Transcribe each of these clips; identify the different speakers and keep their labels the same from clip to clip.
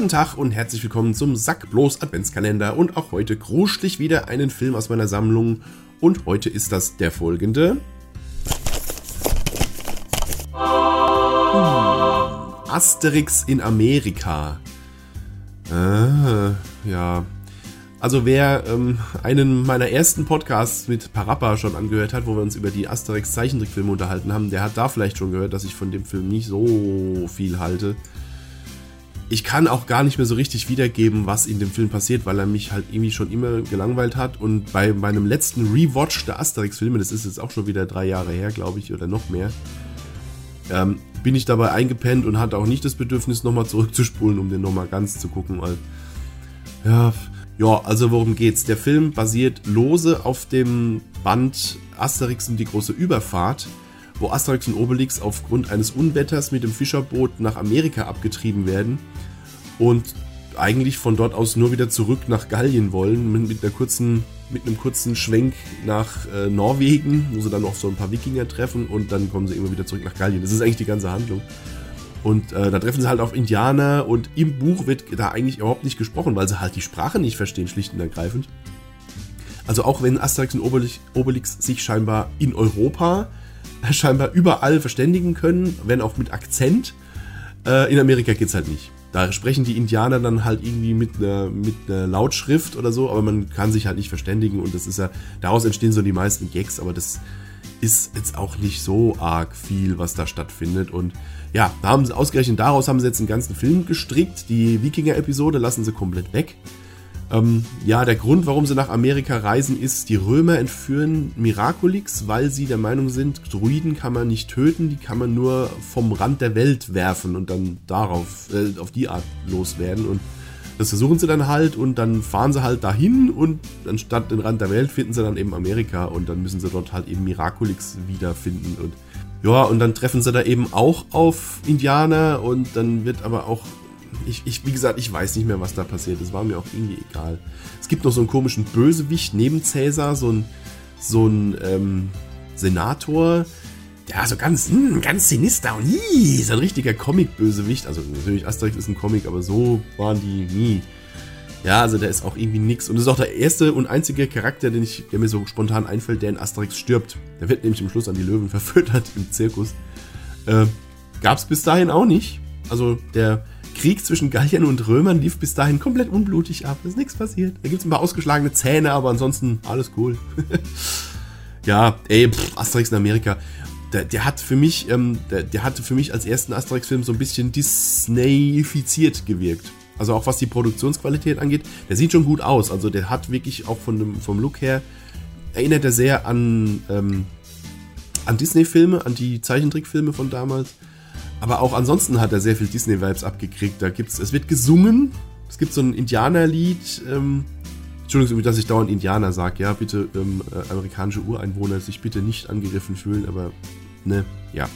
Speaker 1: Guten Tag und herzlich willkommen zum Sack bloß Adventskalender und auch heute gruschel ich wieder einen Film aus meiner Sammlung und heute ist das der folgende. Asterix in Amerika. Ah, ja. Also wer ähm, einen meiner ersten Podcasts mit Parappa schon angehört hat, wo wir uns über die Asterix Zeichentrickfilme unterhalten haben, der hat da vielleicht schon gehört, dass ich von dem Film nicht so viel halte. Ich kann auch gar nicht mehr so richtig wiedergeben, was in dem Film passiert, weil er mich halt irgendwie schon immer gelangweilt hat. Und bei meinem letzten Rewatch der Asterix-Filme, das ist jetzt auch schon wieder drei Jahre her, glaube ich, oder noch mehr, ähm, bin ich dabei eingepennt und hatte auch nicht das Bedürfnis, nochmal zurückzuspulen, um den nochmal ganz zu gucken, weil. Ja, ja, also worum geht's? Der Film basiert lose auf dem Band Asterix und die große Überfahrt, wo Asterix und Obelix aufgrund eines Unwetters mit dem Fischerboot nach Amerika abgetrieben werden und eigentlich von dort aus nur wieder zurück nach Gallien wollen, mit, einer kurzen, mit einem kurzen Schwenk nach äh, Norwegen, wo sie dann noch so ein paar Wikinger treffen und dann kommen sie immer wieder zurück nach Gallien. Das ist eigentlich die ganze Handlung. Und äh, da treffen sie halt auf Indianer und im Buch wird da eigentlich überhaupt nicht gesprochen, weil sie halt die Sprache nicht verstehen, schlicht und ergreifend. Also auch wenn Asterix und Obelix, Obelix sich scheinbar in Europa scheinbar überall verständigen können, wenn auch mit Akzent, äh, in Amerika geht's halt nicht. Da sprechen die Indianer dann halt irgendwie mit einer, mit einer Lautschrift oder so, aber man kann sich halt nicht verständigen und das ist ja, daraus entstehen so die meisten Gags, aber das ist jetzt auch nicht so arg viel, was da stattfindet und ja, da haben sie ausgerechnet daraus haben sie jetzt einen ganzen Film gestrickt. Die Wikinger-Episode lassen sie komplett weg. Ähm, ja, der Grund, warum sie nach Amerika reisen, ist, die Römer entführen Miraculix, weil sie der Meinung sind, Druiden kann man nicht töten, die kann man nur vom Rand der Welt werfen und dann darauf, äh, auf die Art loswerden. Und das versuchen sie dann halt und dann fahren sie halt dahin und anstatt den Rand der Welt finden sie dann eben Amerika und dann müssen sie dort halt eben Miraculix wiederfinden und ja, und dann treffen sie da eben auch auf Indianer und dann wird aber auch ich, ich, wie gesagt, ich weiß nicht mehr, was da passiert. Es war mir auch irgendwie egal. Es gibt noch so einen komischen Bösewicht neben Cäsar, so ein, so ein ähm, Senator, der so ganz, mh, hm, ganz sinister und ii, so ein richtiger Comic-Bösewicht. Also natürlich, Asterix ist ein Comic, aber so waren die nie. Ja, also der ist auch irgendwie nix. Und das ist auch der erste und einzige Charakter, den ich, der mir so spontan einfällt, der in Asterix stirbt. Der wird nämlich im Schluss an die Löwen verfüttert im Zirkus. Äh, Gab es bis dahin auch nicht. Also der Krieg zwischen Galliern und Römern lief bis dahin komplett unblutig ab. Es ist nichts passiert. Da gibt es ein paar ausgeschlagene Zähne, aber ansonsten alles cool. ja, ey, pff, Asterix in Amerika. Der, der, hat für mich, ähm, der, der hatte für mich als ersten Asterix-Film so ein bisschen Disneyifiziert gewirkt. Also auch was die Produktionsqualität angeht, der sieht schon gut aus. Also der hat wirklich auch von dem, vom Look her, erinnert er sehr an, ähm, an Disney-Filme, an die Zeichentrickfilme von damals. Aber auch ansonsten hat er sehr viel Disney-Vibes abgekriegt. Da gibt's, es wird gesungen. Es gibt so ein Indianerlied. Ähm, Entschuldigung, dass ich dauernd Indianer sage. Ja, bitte ähm, äh, amerikanische Ureinwohner sich bitte nicht angegriffen fühlen. Aber ne, ja.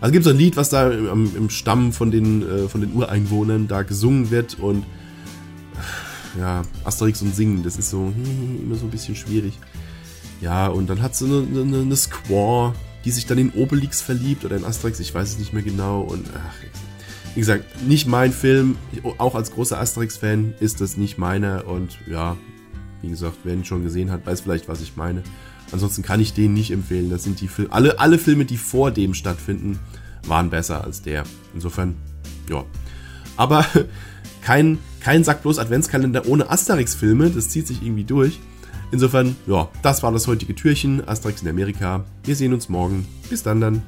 Speaker 1: Also gibt es ein Lied, was da im, im Stamm von den, äh, von den Ureinwohnern da gesungen wird und ja, Asterix und Singen, das ist so immer so ein bisschen schwierig. Ja, und dann hat sie eine, eine, eine Squaw, die sich dann in Obelix verliebt oder in Asterix, ich weiß es nicht mehr genau. Und ach, wie gesagt, nicht mein Film. Auch als großer Asterix-Fan ist das nicht meiner. Und ja, wie gesagt, wer ihn schon gesehen hat, weiß vielleicht, was ich meine. Ansonsten kann ich den nicht empfehlen. Das sind die Filme. Alle, alle Filme, die vor dem stattfinden, waren besser als der. Insofern, ja. Aber kein, kein Sack bloß Adventskalender ohne Asterix-Filme. Das zieht sich irgendwie durch. Insofern, ja, das war das heutige Türchen. Asterix in Amerika. Wir sehen uns morgen. Bis dann dann.